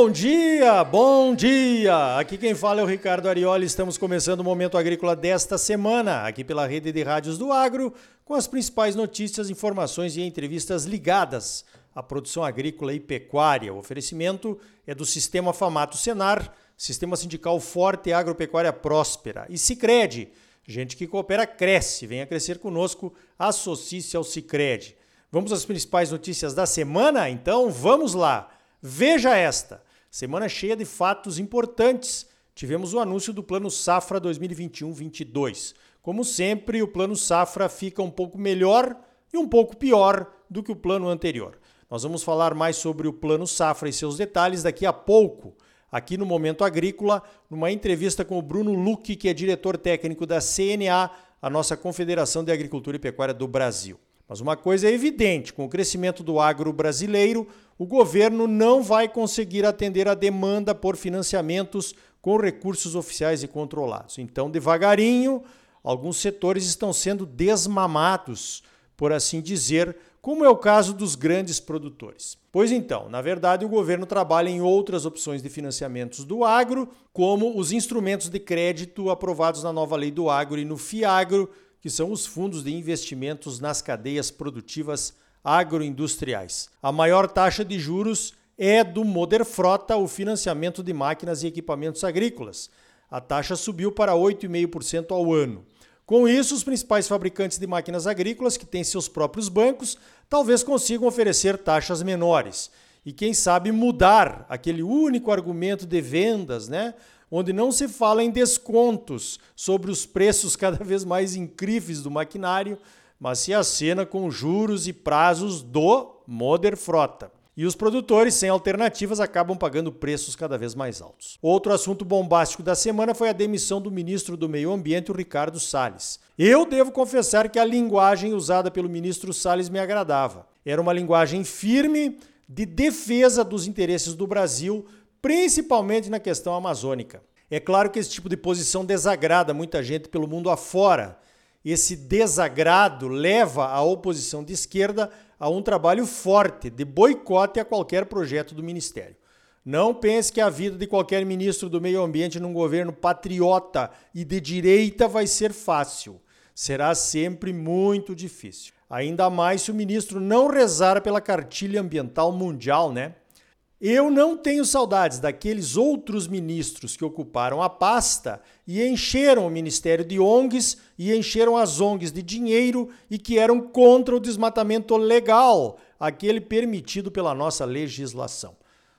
bom dia, bom dia! Aqui quem fala é o Ricardo Arioli. Estamos começando o Momento Agrícola desta semana, aqui pela rede de rádios do Agro, com as principais notícias, informações e entrevistas ligadas à produção agrícola e pecuária. O oferecimento é do Sistema Famato Senar, Sistema Sindical Forte e Agropecuária Próspera. E Cicred, gente que coopera cresce. Venha crescer conosco, associe-se ao Cicred. Vamos às principais notícias da semana? Então vamos lá! Veja esta: semana cheia de fatos importantes. Tivemos o anúncio do Plano Safra 2021-22. Como sempre, o Plano Safra fica um pouco melhor e um pouco pior do que o plano anterior. Nós vamos falar mais sobre o Plano Safra e seus detalhes daqui a pouco, aqui no Momento Agrícola, numa entrevista com o Bruno Luque, que é diretor técnico da CNA, a nossa Confederação de Agricultura e Pecuária do Brasil. Mas uma coisa é evidente: com o crescimento do agro brasileiro, o governo não vai conseguir atender a demanda por financiamentos com recursos oficiais e controlados. Então, devagarinho, alguns setores estão sendo desmamados, por assim dizer, como é o caso dos grandes produtores. Pois então, na verdade, o governo trabalha em outras opções de financiamentos do agro, como os instrumentos de crédito aprovados na nova lei do agro e no FIAGRO, que são os fundos de investimentos nas cadeias produtivas agroindustriais. A maior taxa de juros é do Moder Frota, o financiamento de máquinas e equipamentos agrícolas. A taxa subiu para 8,5% ao ano. Com isso, os principais fabricantes de máquinas agrícolas, que têm seus próprios bancos, talvez consigam oferecer taxas menores. E quem sabe mudar aquele único argumento de vendas, né? Onde não se fala em descontos sobre os preços cada vez mais incríveis do maquinário, mas se acena com juros e prazos do Moder Frota. E os produtores, sem alternativas, acabam pagando preços cada vez mais altos. Outro assunto bombástico da semana foi a demissão do ministro do Meio Ambiente, o Ricardo Salles. Eu devo confessar que a linguagem usada pelo ministro Salles me agradava. Era uma linguagem firme de defesa dos interesses do Brasil, principalmente na questão amazônica. É claro que esse tipo de posição desagrada muita gente pelo mundo afora, esse desagrado leva a oposição de esquerda a um trabalho forte de boicote a qualquer projeto do ministério. Não pense que a vida de qualquer ministro do meio ambiente num governo patriota e de direita vai ser fácil. Será sempre muito difícil. Ainda mais se o ministro não rezar pela cartilha ambiental mundial, né? Eu não tenho saudades daqueles outros ministros que ocuparam a pasta e encheram o Ministério de ONGs e encheram as ONGs de dinheiro e que eram contra o desmatamento legal, aquele permitido pela nossa legislação.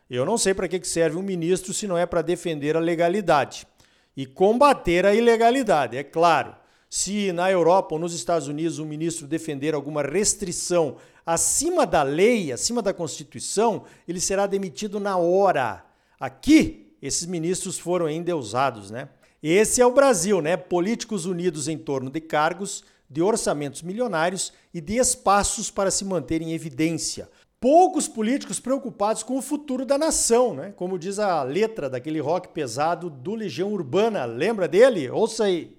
Eu não sei para que serve um ministro se não é para defender a legalidade e combater a ilegalidade, é claro. Se na Europa ou nos Estados Unidos um ministro defender alguma restrição acima da lei, acima da Constituição, ele será demitido na hora. Aqui, esses ministros foram endeusados, né? Esse é o Brasil, né? Políticos unidos em torno de cargos, de orçamentos milionários e de espaços para se manter em evidência. Poucos políticos preocupados com o futuro da nação, né? Como diz a letra daquele rock pesado do Legião Urbana. Lembra dele? Ouça aí.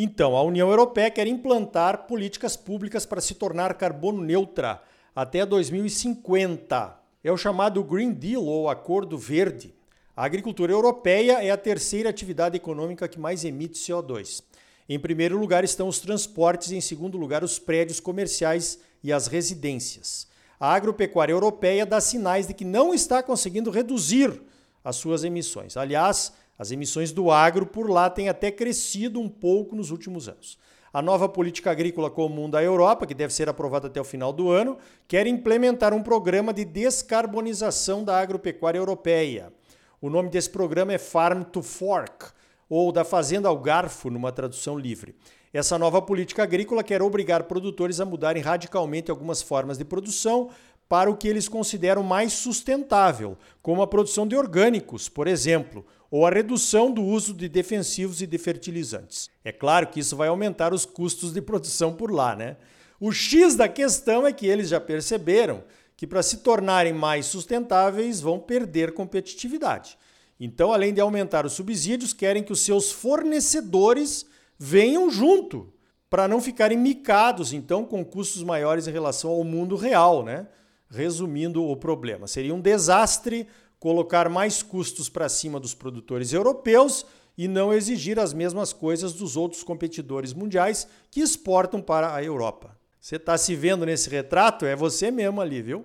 Então, a União Europeia quer implantar políticas públicas para se tornar carbono neutra até 2050. É o chamado Green Deal ou Acordo Verde. A agricultura europeia é a terceira atividade econômica que mais emite CO2. Em primeiro lugar estão os transportes em segundo lugar os prédios comerciais e as residências. A agropecuária europeia dá sinais de que não está conseguindo reduzir as suas emissões. Aliás, as emissões do agro por lá têm até crescido um pouco nos últimos anos. A nova política agrícola comum da Europa, que deve ser aprovada até o final do ano, quer implementar um programa de descarbonização da agropecuária europeia. O nome desse programa é Farm to Fork, ou da fazenda ao garfo, numa tradução livre. Essa nova política agrícola quer obrigar produtores a mudarem radicalmente algumas formas de produção para o que eles consideram mais sustentável, como a produção de orgânicos, por exemplo, ou a redução do uso de defensivos e de fertilizantes. É claro que isso vai aumentar os custos de produção por lá, né? O X da questão é que eles já perceberam que para se tornarem mais sustentáveis vão perder competitividade. Então, além de aumentar os subsídios, querem que os seus fornecedores venham junto, para não ficarem micados, então, com custos maiores em relação ao mundo real, né? Resumindo o problema, seria um desastre colocar mais custos para cima dos produtores europeus e não exigir as mesmas coisas dos outros competidores mundiais que exportam para a Europa. Você está se vendo nesse retrato? É você mesmo ali, viu?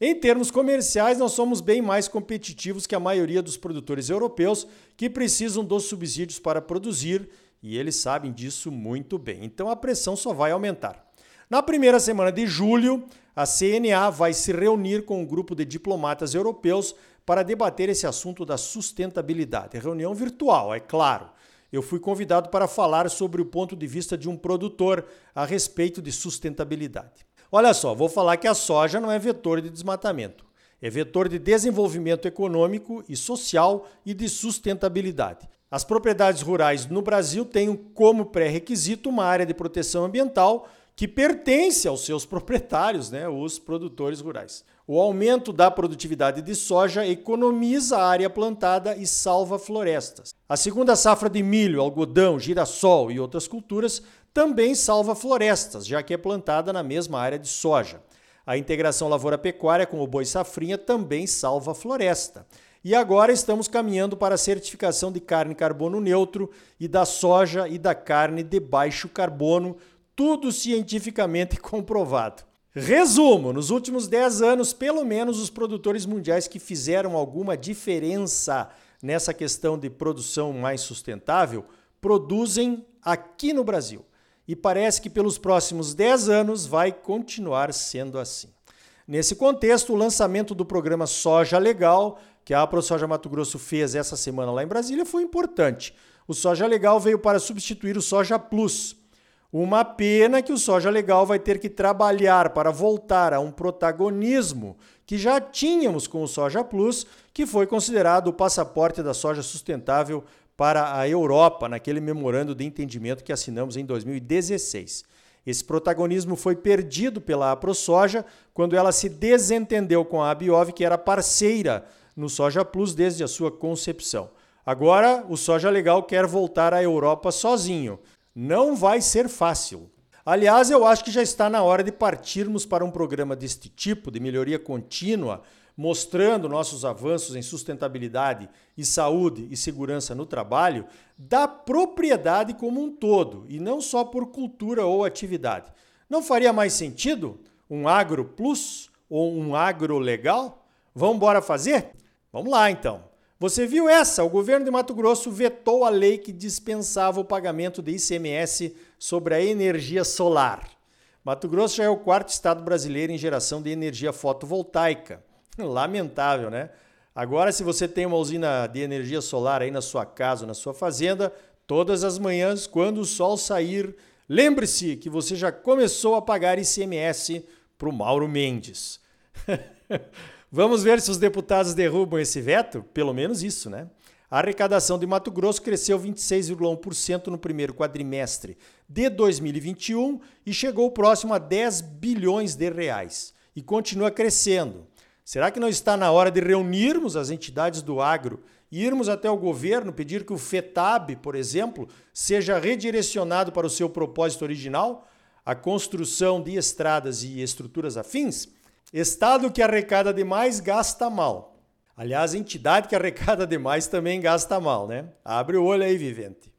Em termos comerciais, nós somos bem mais competitivos que a maioria dos produtores europeus que precisam dos subsídios para produzir e eles sabem disso muito bem. Então a pressão só vai aumentar. Na primeira semana de julho, a CNA vai se reunir com um grupo de diplomatas europeus para debater esse assunto da sustentabilidade. Reunião virtual, é claro. Eu fui convidado para falar sobre o ponto de vista de um produtor a respeito de sustentabilidade. Olha só, vou falar que a soja não é vetor de desmatamento. É vetor de desenvolvimento econômico e social e de sustentabilidade. As propriedades rurais no Brasil têm como pré-requisito uma área de proteção ambiental que pertence aos seus proprietários, né, os produtores rurais. O aumento da produtividade de soja economiza a área plantada e salva florestas. A segunda safra de milho, algodão, girassol e outras culturas também salva florestas, já que é plantada na mesma área de soja. A integração lavoura-pecuária com o boi safrinha também salva floresta. E agora estamos caminhando para a certificação de carne carbono neutro e da soja e da carne de baixo carbono, tudo cientificamente comprovado. Resumo: nos últimos 10 anos, pelo menos os produtores mundiais que fizeram alguma diferença nessa questão de produção mais sustentável produzem aqui no Brasil. E parece que pelos próximos 10 anos vai continuar sendo assim. Nesse contexto, o lançamento do programa Soja Legal, que a AproSoja Mato Grosso fez essa semana lá em Brasília, foi importante. O Soja Legal veio para substituir o Soja Plus uma pena que o Soja Legal vai ter que trabalhar para voltar a um protagonismo que já tínhamos com o Soja Plus, que foi considerado o passaporte da soja sustentável para a Europa, naquele memorando de entendimento que assinamos em 2016. Esse protagonismo foi perdido pela AproSoja quando ela se desentendeu com a Abiov, que era parceira no Soja Plus desde a sua concepção. Agora, o Soja Legal quer voltar à Europa sozinho não vai ser fácil. Aliás, eu acho que já está na hora de partirmos para um programa deste tipo, de melhoria contínua, mostrando nossos avanços em sustentabilidade e saúde e segurança no trabalho, da propriedade como um todo, e não só por cultura ou atividade. Não faria mais sentido um agro plus ou um agro legal? Vamos embora fazer? Vamos lá então. Você viu essa? O governo de Mato Grosso vetou a lei que dispensava o pagamento de ICMS sobre a energia solar. Mato Grosso já é o quarto estado brasileiro em geração de energia fotovoltaica. Lamentável, né? Agora, se você tem uma usina de energia solar aí na sua casa, na sua fazenda, todas as manhãs, quando o sol sair, lembre-se que você já começou a pagar ICMS para o Mauro Mendes. Vamos ver se os deputados derrubam esse veto? Pelo menos isso, né? A arrecadação de Mato Grosso cresceu 26,1% no primeiro quadrimestre de 2021 e chegou próximo a 10 bilhões de reais. E continua crescendo. Será que não está na hora de reunirmos as entidades do agro e irmos até o governo pedir que o FETAB, por exemplo, seja redirecionado para o seu propósito original, a construção de estradas e estruturas afins? Estado que arrecada demais gasta mal. Aliás, entidade que arrecada demais também gasta mal, né? Abre o olho aí, vivente.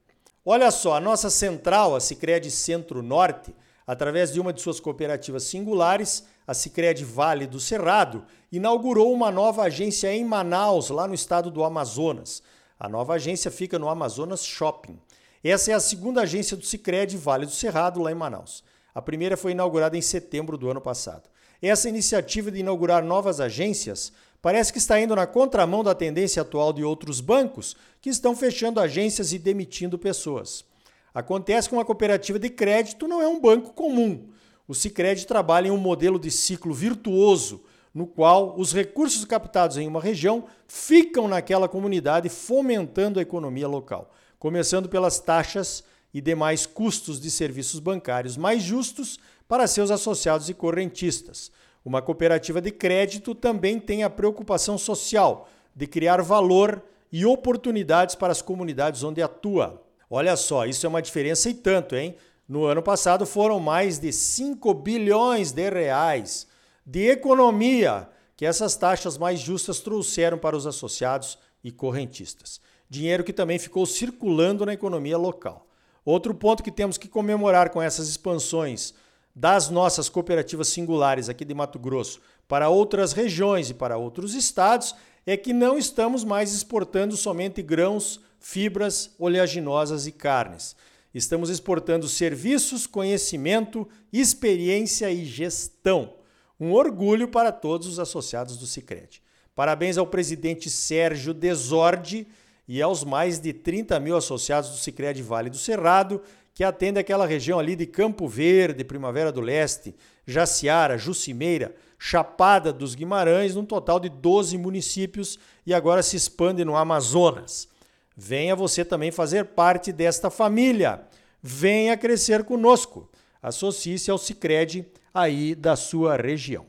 Olha só, a nossa central, a Sicredi Centro-Norte, através de uma de suas cooperativas singulares, a Sicredi Vale do Cerrado, inaugurou uma nova agência em Manaus, lá no estado do Amazonas. A nova agência fica no Amazonas Shopping. Essa é a segunda agência do Sicredi Vale do Cerrado, lá em Manaus. A primeira foi inaugurada em setembro do ano passado. Essa iniciativa de inaugurar novas agências parece que está indo na contramão da tendência atual de outros bancos que estão fechando agências e demitindo pessoas. Acontece que uma cooperativa de crédito não é um banco comum. O Sicredi trabalha em um modelo de ciclo virtuoso, no qual os recursos captados em uma região ficam naquela comunidade fomentando a economia local, começando pelas taxas e demais custos de serviços bancários mais justos para seus associados e correntistas. Uma cooperativa de crédito também tem a preocupação social de criar valor e oportunidades para as comunidades onde atua. Olha só, isso é uma diferença e tanto, hein? No ano passado foram mais de 5 bilhões de reais de economia que essas taxas mais justas trouxeram para os associados e correntistas. Dinheiro que também ficou circulando na economia local. Outro ponto que temos que comemorar com essas expansões das nossas cooperativas singulares aqui de Mato Grosso para outras regiões e para outros estados é que não estamos mais exportando somente grãos, fibras oleaginosas e carnes. Estamos exportando serviços, conhecimento, experiência e gestão. Um orgulho para todos os associados do Cicred. Parabéns ao presidente Sérgio Desordi e aos mais de 30 mil associados do Cicred Vale do Cerrado, que atende aquela região ali de Campo Verde, Primavera do Leste, Jaciara, Jucimeira, Chapada dos Guimarães, num total de 12 municípios e agora se expande no Amazonas. Venha você também fazer parte desta família. Venha crescer conosco. Associe-se ao Cicred aí da sua região.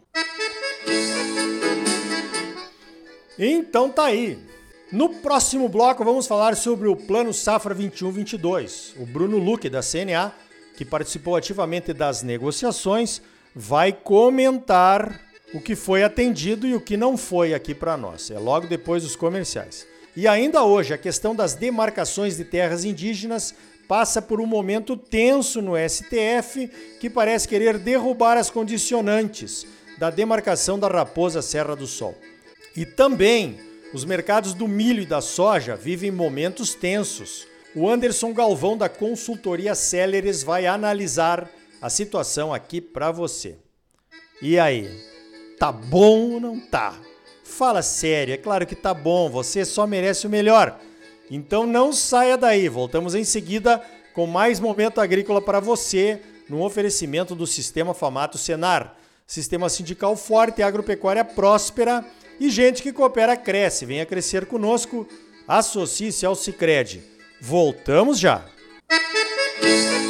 Então tá aí. No próximo bloco vamos falar sobre o Plano Safra 21-22. O Bruno Luque, da CNA, que participou ativamente das negociações, vai comentar o que foi atendido e o que não foi aqui para nós. É logo depois dos comerciais. E ainda hoje, a questão das demarcações de terras indígenas passa por um momento tenso no STF, que parece querer derrubar as condicionantes da demarcação da Raposa Serra do Sol. E também os mercados do milho e da soja vivem momentos tensos. O Anderson Galvão da consultoria Céleres vai analisar a situação aqui para você. E aí, tá bom ou não tá? Fala sério, é claro que tá bom, você só merece o melhor. Então não saia daí, voltamos em seguida com mais momento agrícola para você, no oferecimento do Sistema Famato Senar. Sistema sindical forte, agropecuária próspera e gente que coopera cresce. Venha crescer conosco. Associe-se ao Cicred. Voltamos já. Música